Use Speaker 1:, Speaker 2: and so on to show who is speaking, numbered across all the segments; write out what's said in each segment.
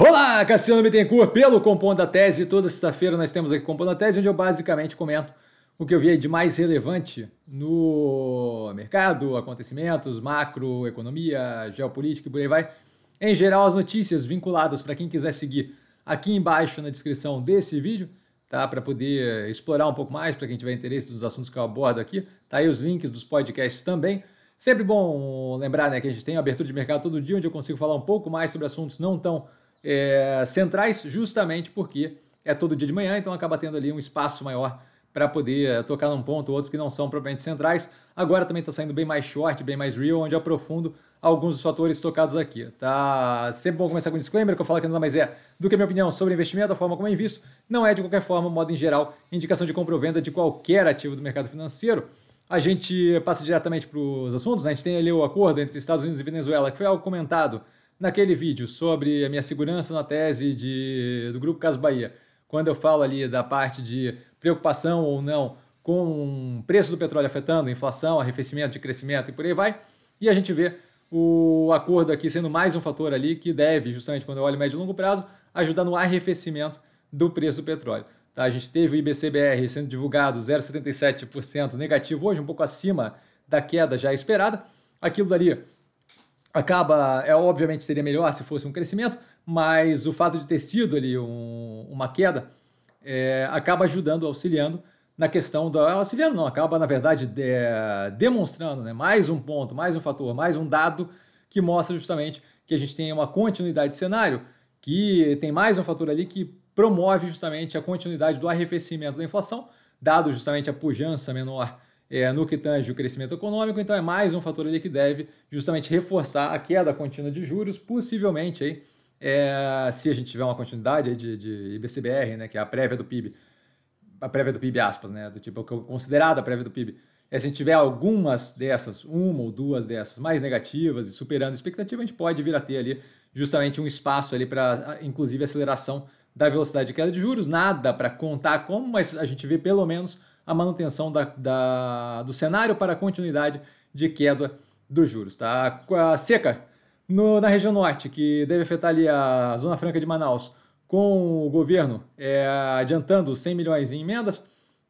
Speaker 1: Olá, Cassiano Bittencourt, pelo Compondo da Tese. Toda sexta-feira nós temos aqui Compondo da Tese, onde eu basicamente comento o que eu vi de mais relevante no mercado, acontecimentos, macro, economia, geopolítica e por aí vai. Em geral, as notícias vinculadas para quem quiser seguir aqui embaixo na descrição desse vídeo, tá? Para poder explorar um pouco mais, para quem tiver interesse nos assuntos que eu abordo aqui. Tá aí os links dos podcasts também. Sempre bom lembrar né, que a gente tem abertura de mercado todo dia, onde eu consigo falar um pouco mais sobre assuntos não tão é, centrais, justamente porque é todo dia de manhã, então acaba tendo ali um espaço maior para poder eh, tocar num ponto ou outro que não são propriamente centrais. Agora também está saindo bem mais short, bem mais real, onde aprofundo alguns dos fatores tocados aqui. Tá sempre bom começar com um disclaimer, que eu falo que nada mais é do que a minha opinião sobre investimento, a forma como eu invisto. Não é, de qualquer forma, modo em geral, indicação de compra ou venda de qualquer ativo do mercado financeiro. A gente passa diretamente para os assuntos, né? a gente tem ali o acordo entre Estados Unidos e Venezuela, que foi algo comentado naquele vídeo sobre a minha segurança na tese de, do Grupo Caso Bahia, quando eu falo ali da parte de preocupação ou não com o preço do petróleo afetando a inflação, arrefecimento de crescimento e por aí vai, e a gente vê o acordo aqui sendo mais um fator ali que deve, justamente quando eu olho médio e longo prazo, ajudar no arrefecimento do preço do petróleo. Tá, a gente teve o IBCBR sendo divulgado 0,77% negativo hoje, um pouco acima da queda já esperada. Aquilo daria acaba, é obviamente seria melhor se fosse um crescimento, mas o fato de ter sido ali um, uma queda é, acaba ajudando, auxiliando na questão da auxiliando não, acaba na verdade de, demonstrando, né, mais um ponto, mais um fator, mais um dado que mostra justamente que a gente tem uma continuidade de cenário, que tem mais um fator ali que promove justamente a continuidade do arrefecimento da inflação, dado justamente a pujança menor é, no que tange o crescimento econômico, então é mais um fator ali que deve justamente reforçar a queda contínua de juros, possivelmente aí, é, se a gente tiver uma continuidade de, de IBCBR, né, que é a prévia do PIB, a prévia do PIB aspas, né, do tipo considerada a prévia do PIB, é, se a gente tiver algumas dessas, uma ou duas dessas mais negativas e superando a expectativa, a gente pode vir a ter ali justamente um espaço ali para, inclusive, aceleração da velocidade de queda de juros, nada para contar como, mas a gente vê pelo menos a manutenção da, da, do cenário para a continuidade de queda dos juros. Tá? A seca no, na região norte, que deve afetar ali a Zona Franca de Manaus, com o governo é, adiantando 100 milhões em emendas,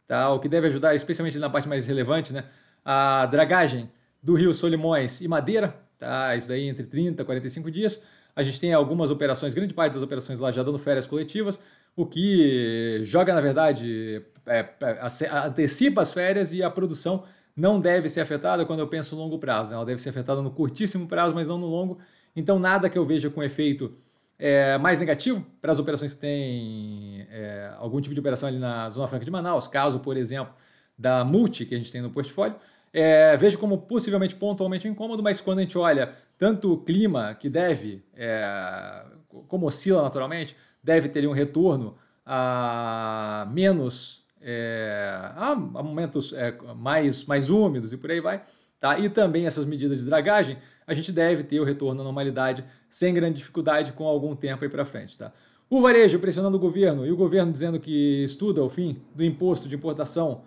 Speaker 1: tá? o que deve ajudar, especialmente na parte mais relevante, né? a dragagem do rio Solimões e Madeira, tá? isso daí entre 30 e 45 dias. A gente tem algumas operações, grande parte das operações lá já dando férias coletivas, o que joga, na verdade, é, é antecipa as férias e a produção não deve ser afetada quando eu penso no longo prazo. Né? Ela deve ser afetada no curtíssimo prazo, mas não no longo. Então, nada que eu veja com efeito é, mais negativo para as operações que têm é, algum tipo de operação ali na Zona Franca de Manaus, caso, por exemplo, da Multi que a gente tem no portfólio. É, vejo como possivelmente pontualmente incômodo, mas quando a gente olha tanto o clima, que deve, é, como oscila naturalmente, deve ter um retorno a menos é, a momentos é, mais, mais úmidos e por aí vai. Tá? E também essas medidas de dragagem, a gente deve ter o retorno à normalidade sem grande dificuldade com algum tempo aí para frente. Tá? O varejo pressionando o governo e o governo dizendo que estuda o fim do imposto de importação,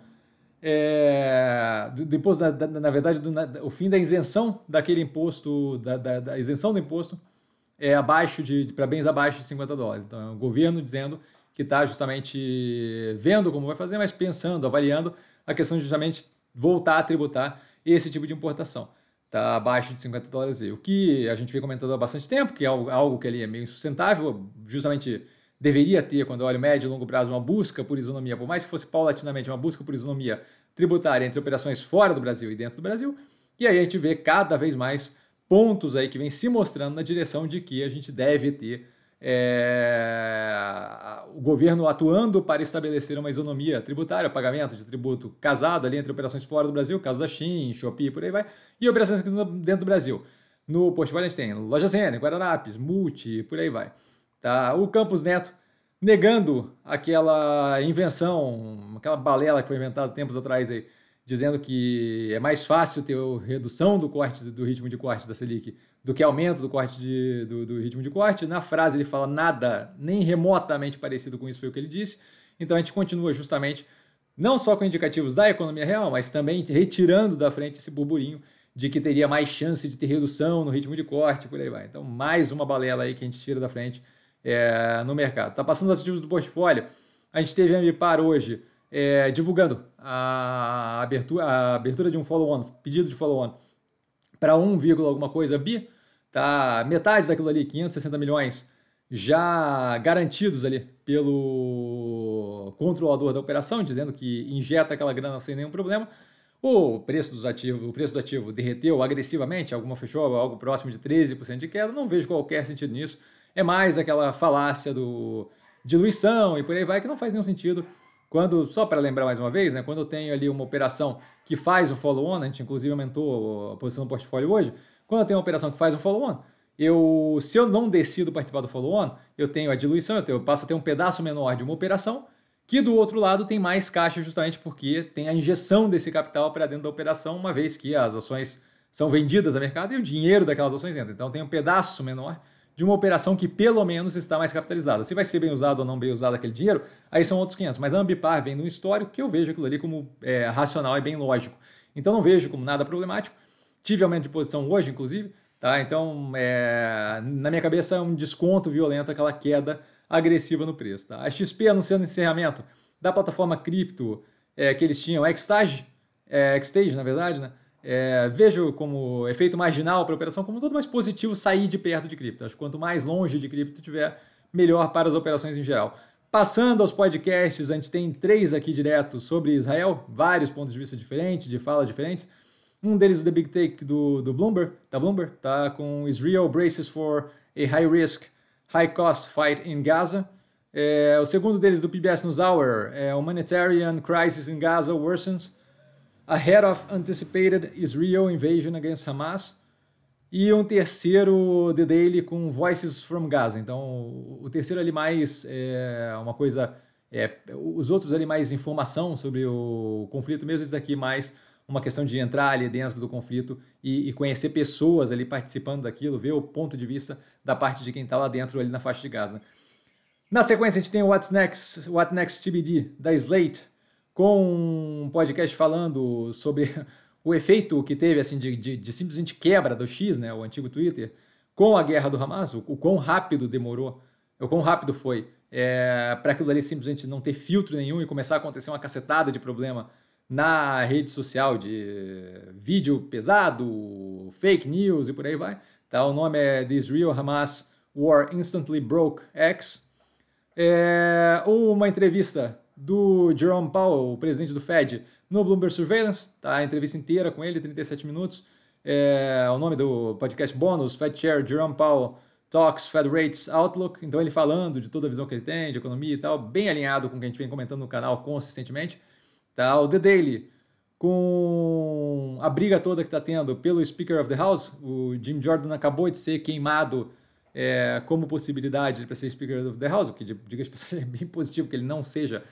Speaker 1: é, da, da, na verdade, do, na, o fim da isenção daquele imposto, da, da isenção do imposto é abaixo de, para bens abaixo de 50 dólares. Então, é o governo dizendo que está justamente vendo como vai fazer, mas pensando, avaliando a questão de justamente voltar a tributar esse tipo de importação. Está abaixo de 50 dólares. O que a gente vem comentando há bastante tempo, que é algo que ali é meio insustentável, justamente deveria ter, quando eu olho médio e longo prazo, uma busca por isonomia, por mais que fosse paulatinamente uma busca por isonomia tributária entre operações fora do Brasil e dentro do Brasil. E aí a gente vê cada vez mais pontos aí que vem se mostrando na direção de que a gente deve ter é, o governo atuando para estabelecer uma isonomia tributária, pagamento de tributo casado ali entre operações fora do Brasil, caso da Shein, Shopee, por aí vai, e operações dentro do Brasil. No portfólio a gente tem Loja Zene, Guararapes, Multi, por aí vai. Tá? O Campos Neto negando aquela invenção, aquela balela que foi inventada tempos atrás aí, dizendo que é mais fácil ter redução do corte do ritmo de corte da Selic do que aumento do corte de, do, do, ritmo de corte. Na frase ele fala nada nem remotamente parecido com isso foi o que ele disse. Então a gente continua justamente não só com indicativos da economia real, mas também retirando da frente esse burburinho de que teria mais chance de ter redução no ritmo de corte, por aí vai. Então mais uma balela aí que a gente tira da frente é, no mercado. Tá passando os ativos do portfólio. A gente teve a Ambipar hoje é, divulgando a abertura, a abertura de um follow-on, pedido de follow-on para 1, alguma coisa bi, tá? Metade daquilo ali, 560 milhões, já garantidos ali pelo controlador da operação, dizendo que injeta aquela grana sem nenhum problema. O preço dos ativos, o preço do ativo derreteu agressivamente, alguma fechou algo próximo de 13% de queda, não vejo qualquer sentido nisso. É mais aquela falácia do diluição e por aí vai que não faz nenhum sentido. Quando, só para lembrar mais uma vez, né, quando eu tenho ali uma operação que faz um follow-on, a gente inclusive aumentou a posição do portfólio hoje, quando eu tenho uma operação que faz um follow-on, eu, se eu não decido participar do follow-on, eu tenho a diluição, eu, tenho, eu passo a ter um pedaço menor de uma operação que do outro lado tem mais caixa justamente porque tem a injeção desse capital para dentro da operação, uma vez que as ações são vendidas a mercado e o dinheiro daquelas ações entra. Então tem um pedaço menor de uma operação que pelo menos está mais capitalizada. Se vai ser bem usado ou não bem usado aquele dinheiro, aí são outros 500. Mas a Ambipar vem no histórico que eu vejo aquilo ali como é, racional e bem lógico. Então não vejo como nada problemático. Tive aumento de posição hoje, inclusive. Tá? Então, é, na minha cabeça, é um desconto violento aquela queda agressiva no preço. Tá? A XP anunciando encerramento da plataforma cripto é, que eles tinham, Xstage, é, Xstage, na verdade, né? É, vejo como efeito marginal para a operação como todo mais positivo sair de perto de cripto. Acho que quanto mais longe de cripto tiver, melhor para as operações em geral. Passando aos podcasts, a gente tem três aqui direto sobre Israel, vários pontos de vista diferentes, de falas diferentes. Um deles, o The Big Take do, do Bloomberg, da Bloomberg, tá com Israel braces for a high risk High Cost Fight in Gaza. É, o segundo deles, do PBS NewsHour, é Humanitarian Crisis in Gaza Worsens Ahead of Anticipated Israel Invasion Against Hamas. E um terceiro, The Daily, com Voices from Gaza. Então, o terceiro ali mais é uma coisa... É, os outros ali mais informação sobre o conflito, mesmo esse daqui mais uma questão de entrar ali dentro do conflito e, e, conhecer pessoas ali participando daquilo, ver o ponto de vista da parte de quem está lá dentro ali na faixa de Gaza. Na sequência, a gente tem o What's Next, What Next TBD, da Slate, com um podcast falando sobre o efeito que teve assim de, de, de simplesmente quebra do X, né, o antigo Twitter, com a guerra do Hamas, o, o quão rápido demorou, o quão rápido foi é, para aquilo ali simplesmente não ter filtro nenhum e começar a acontecer uma cacetada de problema na rede social de vídeo pesado, fake news e por aí vai. Tá? O nome é The Israel Hamas War Instantly Broke X. É uma entrevista do Jerome Powell, o presidente do Fed, no Bloomberg Surveillance. Tá? A entrevista inteira com ele, 37 minutos. É o nome do podcast bônus, Fed Chair Jerome Powell Talks Fed Rates Outlook. Então ele falando de toda a visão que ele tem, de economia e tal, bem alinhado com o que a gente vem comentando no canal consistentemente. Tá? O The Daily, com a briga toda que está tendo pelo Speaker of the House, o Jim Jordan acabou de ser queimado é, como possibilidade para ser Speaker of the House, o que, diga de passagem, é bem positivo que ele não seja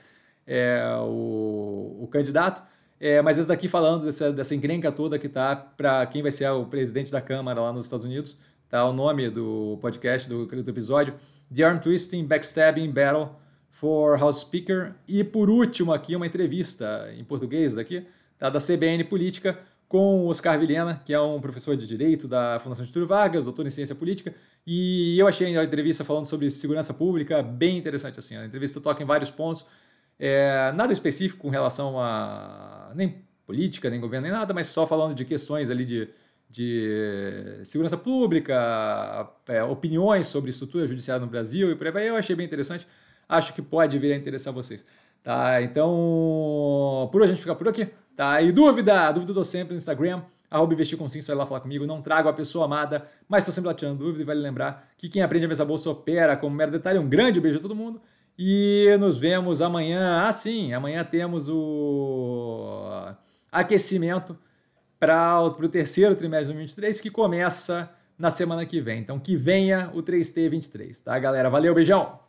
Speaker 1: é, o, o, candidato. É, mas esse daqui falando dessa, dessa encrenca toda que tá para quem vai ser o presidente da Câmara lá nos Estados Unidos, tá o nome do podcast, do, do episódio, The Arm Twisting, Backstabbing Battle for House Speaker. E por último aqui uma entrevista em português daqui, tá, da CBN Política, com o Oscar Vilhena, que é um professor de Direito da Fundação Getúlio Vargas, doutor em Ciência Política, e eu achei a entrevista falando sobre segurança pública bem interessante. Assim, a entrevista toca em vários pontos, é, nada específico com relação a nem política, nem governo, nem nada, mas só falando de questões ali de, de segurança pública, é, opiniões sobre estrutura judiciária no Brasil e por aí vai. Eu achei bem interessante acho que pode vir a interessar vocês. Tá? Então, por hoje a gente fica por aqui. Tá? E dúvida, dúvida eu dou sempre no Instagram, arroba investir com sim, só ir lá falar comigo. Não trago a pessoa amada, mas estou sempre lá tirando dúvida e vale lembrar que quem aprende a essa bolsa opera como mero detalhe. Um grande beijo a todo mundo e nos vemos amanhã. Ah, sim, amanhã temos o aquecimento para o terceiro trimestre de 2023 que começa na semana que vem. Então, que venha o 3T23, tá, galera? Valeu, beijão!